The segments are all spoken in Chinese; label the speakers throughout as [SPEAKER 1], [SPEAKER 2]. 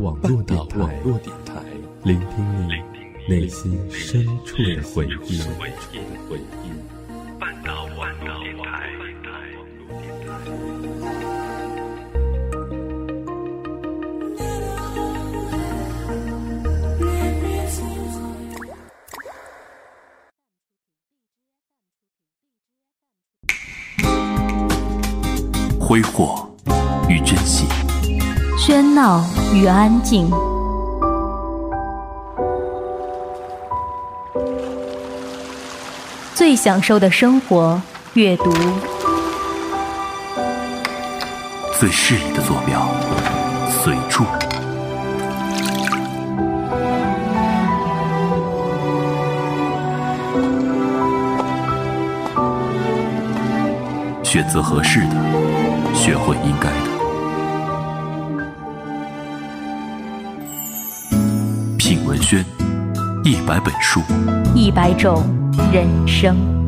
[SPEAKER 1] 网络电台，聆听你内心深处的回忆。半岛网络电台。
[SPEAKER 2] 挥霍
[SPEAKER 3] 喧闹与安静，最享受的生活，阅读；
[SPEAKER 2] 最适宜的坐标，随处。选择合适的，学会应该的。文轩，一百本书，
[SPEAKER 3] 一百种人生。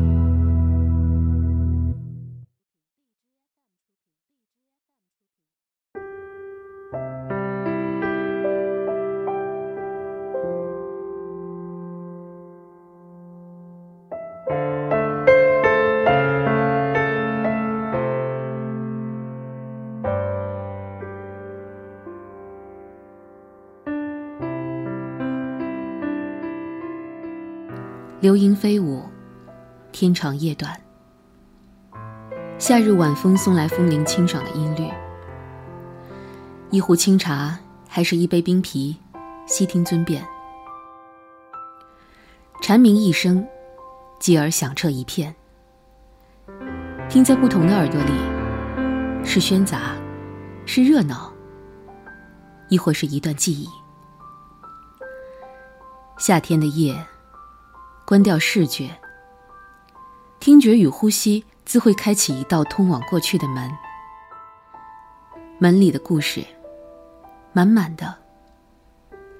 [SPEAKER 4] 流萤飞舞，天长夜短。夏日晚风送来风铃清爽的音律。一壶清茶，还是一杯冰啤，悉听尊便。蝉鸣一声，继而响彻一片。听在不同的耳朵里，是喧杂，是热闹，亦或是一段记忆。夏天的夜。关掉视觉，听觉与呼吸自会开启一道通往过去的门。门里的故事，满满的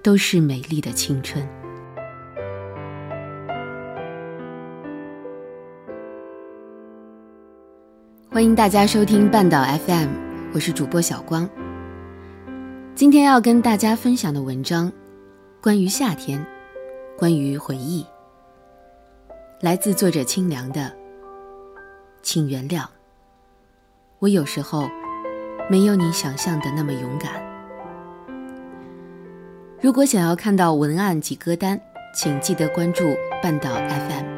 [SPEAKER 4] 都是美丽的青春。欢迎大家收听半岛 FM，我是主播小光。今天要跟大家分享的文章，关于夏天，关于回忆。来自作者清凉的，请原谅，我有时候没有你想象的那么勇敢。如果想要看到文案及歌单，请记得关注半岛 FM。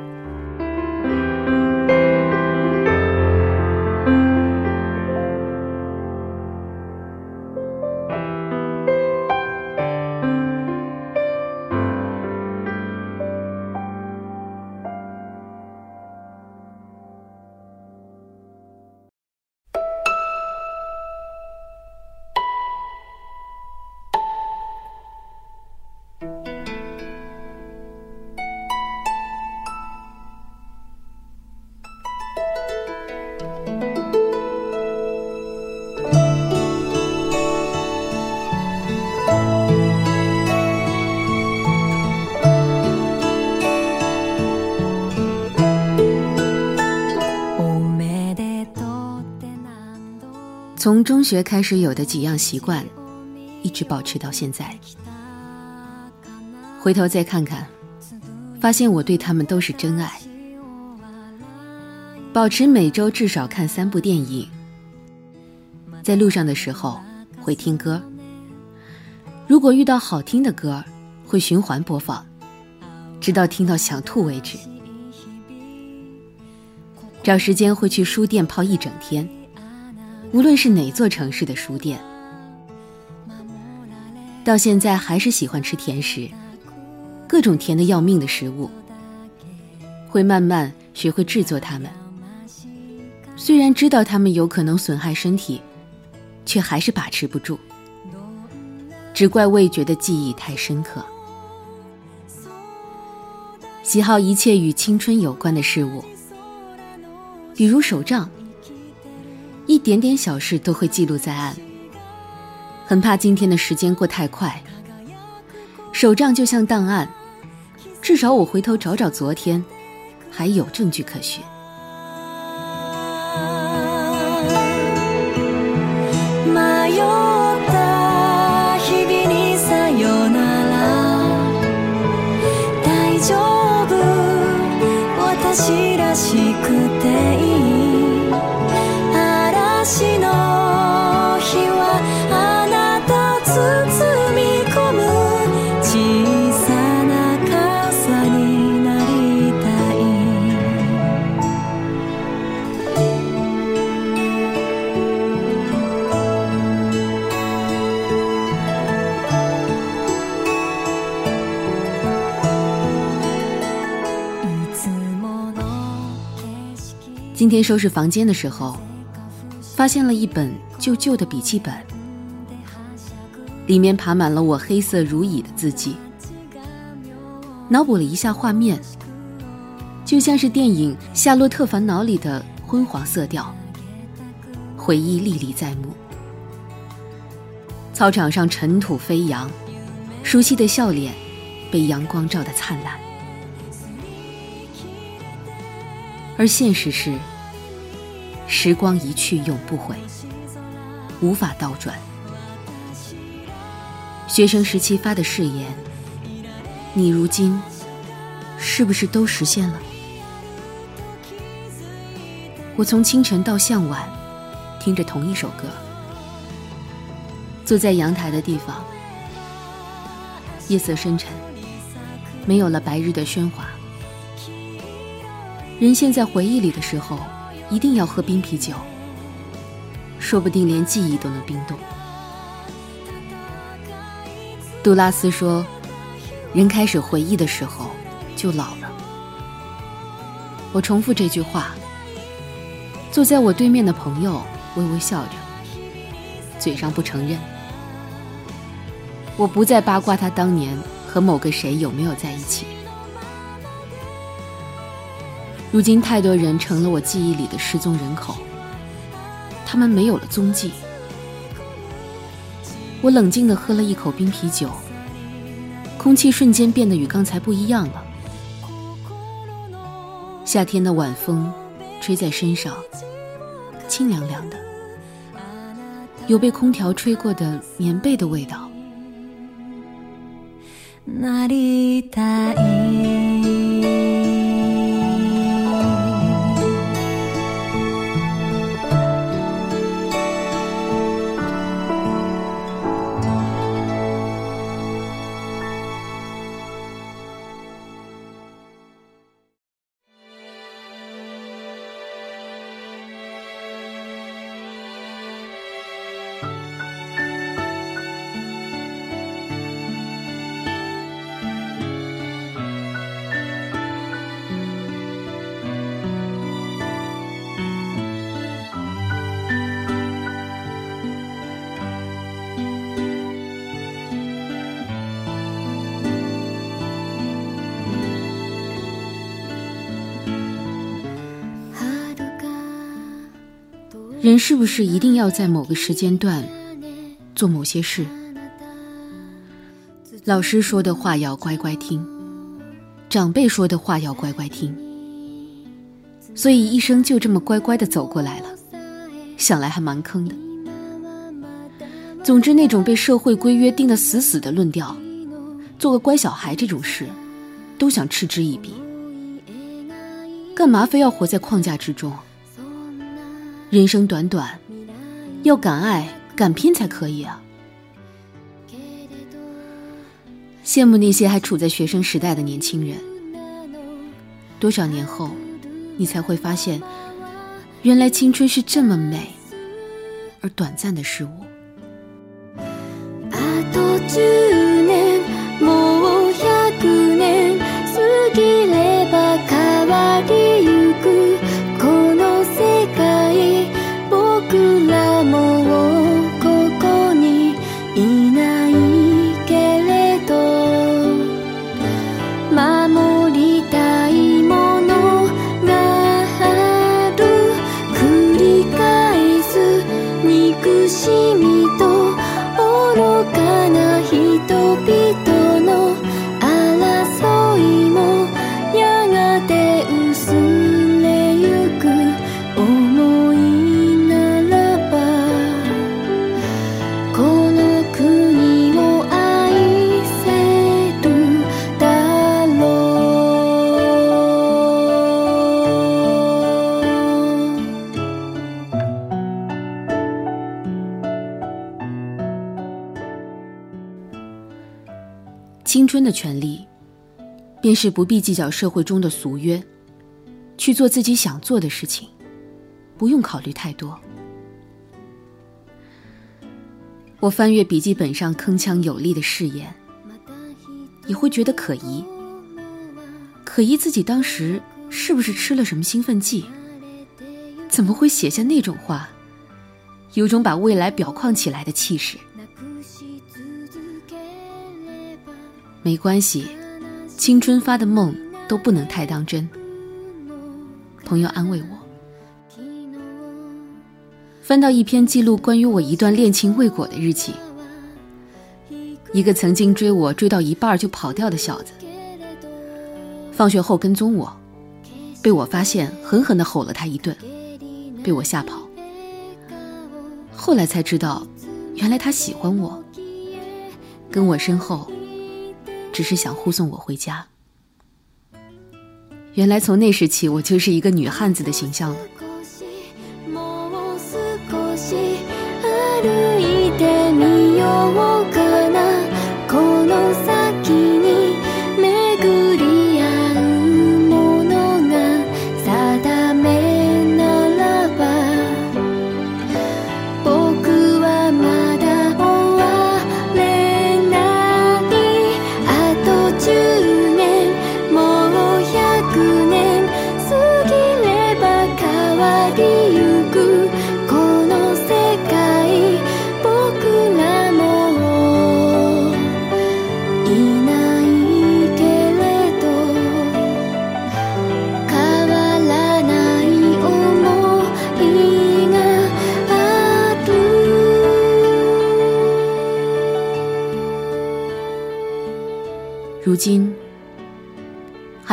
[SPEAKER 4] 从中学开始有的几样习惯，一直保持到现在。回头再看看，发现我对他们都是真爱。保持每周至少看三部电影。在路上的时候会听歌。如果遇到好听的歌，会循环播放，直到听到想吐为止。找时间会去书店泡一整天。无论是哪座城市的书店，到现在还是喜欢吃甜食，各种甜的要命的食物，会慢慢学会制作它们。虽然知道它们有可能损害身体，却还是把持不住。只怪味觉的记忆太深刻。喜好一切与青春有关的事物，比如手账。一点点小事都会记录在案，很怕今天的时间过太快。手账就像档案，至少我回头找找昨天，还有证据可循。今天收拾房间的时候，发现了一本旧旧的笔记本，里面爬满了我黑色如蚁的字迹。脑补了一下画面，就像是电影《夏洛特烦恼》里的昏黄色调，回忆历历在目。操场上尘土飞扬，熟悉的笑脸被阳光照得灿烂。而现实是，时光一去永不回，无法倒转。学生时期发的誓言，你如今是不是都实现了？我从清晨到向晚，听着同一首歌，坐在阳台的地方，夜色深沉，没有了白日的喧哗。人陷在回忆里的时候，一定要喝冰啤酒，说不定连记忆都能冰冻。杜拉斯说：“人开始回忆的时候，就老了。”我重复这句话。坐在我对面的朋友微微笑着，嘴上不承认。我不再八卦他当年和某个谁有没有在一起。如今，太多人成了我记忆里的失踪人口，他们没有了踪迹。我冷静地喝了一口冰啤酒，空气瞬间变得与刚才不一样了。夏天的晚风吹在身上，清凉凉的，有被空调吹过的棉被的味道。人是不是一定要在某个时间段做某些事？老师说的话要乖乖听，长辈说的话要乖乖听，所以一生就这么乖乖的走过来了。想来还蛮坑的。总之，那种被社会规约定得死死的论调，做个乖小孩这种事，都想嗤之以鼻。干嘛非要活在框架之中？人生短短，要敢爱敢拼才可以啊！羡慕那些还处在学生时代的年轻人。多少年后，你才会发现，原来青春是这么美而短暂的事物。的权利，便是不必计较社会中的俗约，去做自己想做的事情，不用考虑太多。我翻阅笔记本上铿锵有力的誓言，也会觉得可疑，可疑自己当时是不是吃了什么兴奋剂，怎么会写下那种话？有种把未来表框起来的气势。没关系，青春发的梦都不能太当真。朋友安慰我。翻到一篇记录关于我一段恋情未果的日记，一个曾经追我追到一半就跑掉的小子，放学后跟踪我，被我发现，狠狠地吼了他一顿，被我吓跑。后来才知道，原来他喜欢我，跟我身后。只是想护送我回家。原来从那时起，我就是一个女汉子的形象了。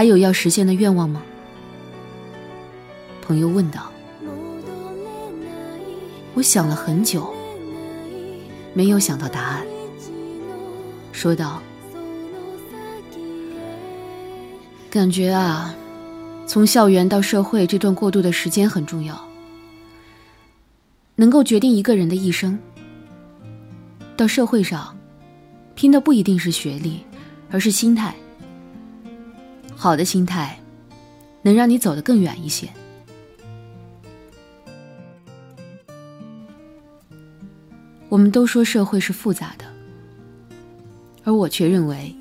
[SPEAKER 4] 还有要实现的愿望吗？朋友问道。我想了很久，没有想到答案。说道：“感觉啊，从校园到社会这段过渡的时间很重要，能够决定一个人的一生。到社会上，拼的不一定是学历。”而是心态，好的心态，能让你走得更远一些。我们都说社会是复杂的，而我却认为，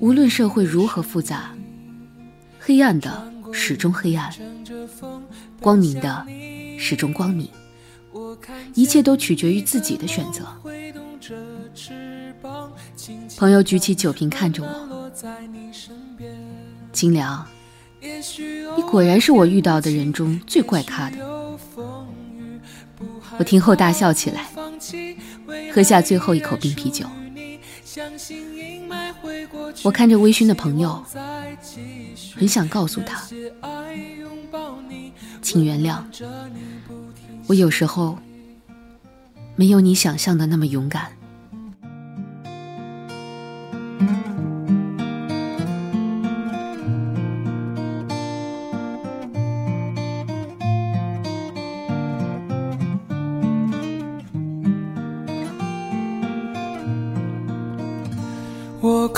[SPEAKER 4] 无论社会如何复杂，黑暗的始终黑暗，光明的始终光明，一切都取决于自己的选择。朋友举起酒瓶看着我，金良，你果然是我遇到的人中最怪咖的。我听后大笑起来，喝下最后一口冰啤酒。我看着微醺的朋友，很想告诉他，请原谅，我有时候没有你想象的那么勇敢。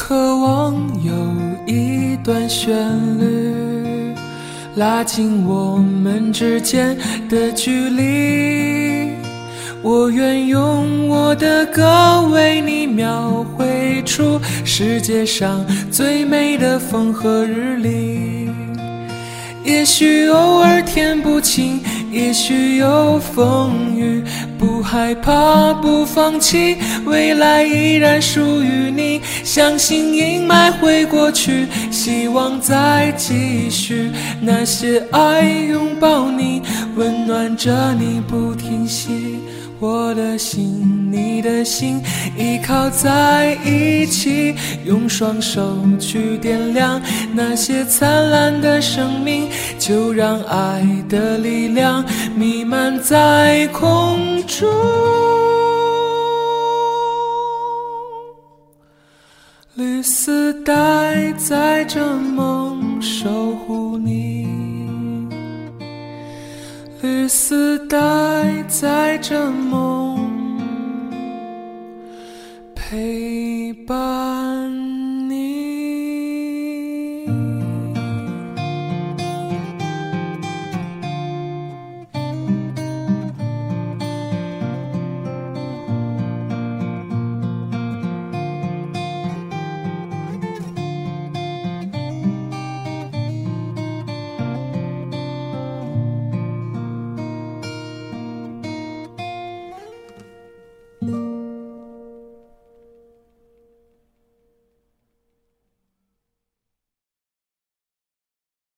[SPEAKER 5] 渴望有一段旋律，拉近我们之间的距离。我愿用我的歌为你描绘出世界上最美的风和日丽。也许偶尔天不晴，也许有风雨。不害怕，不放弃，未来依然属于你。相信阴霾会过去，希望再继续。那些爱拥抱你，温暖着你不停息。我的心，你的心，依靠在一起，用双手去点亮那些灿烂的生命，就让爱的力量弥漫在空中。绿丝带载着梦，守护你。绿丝带载着梦，陪伴。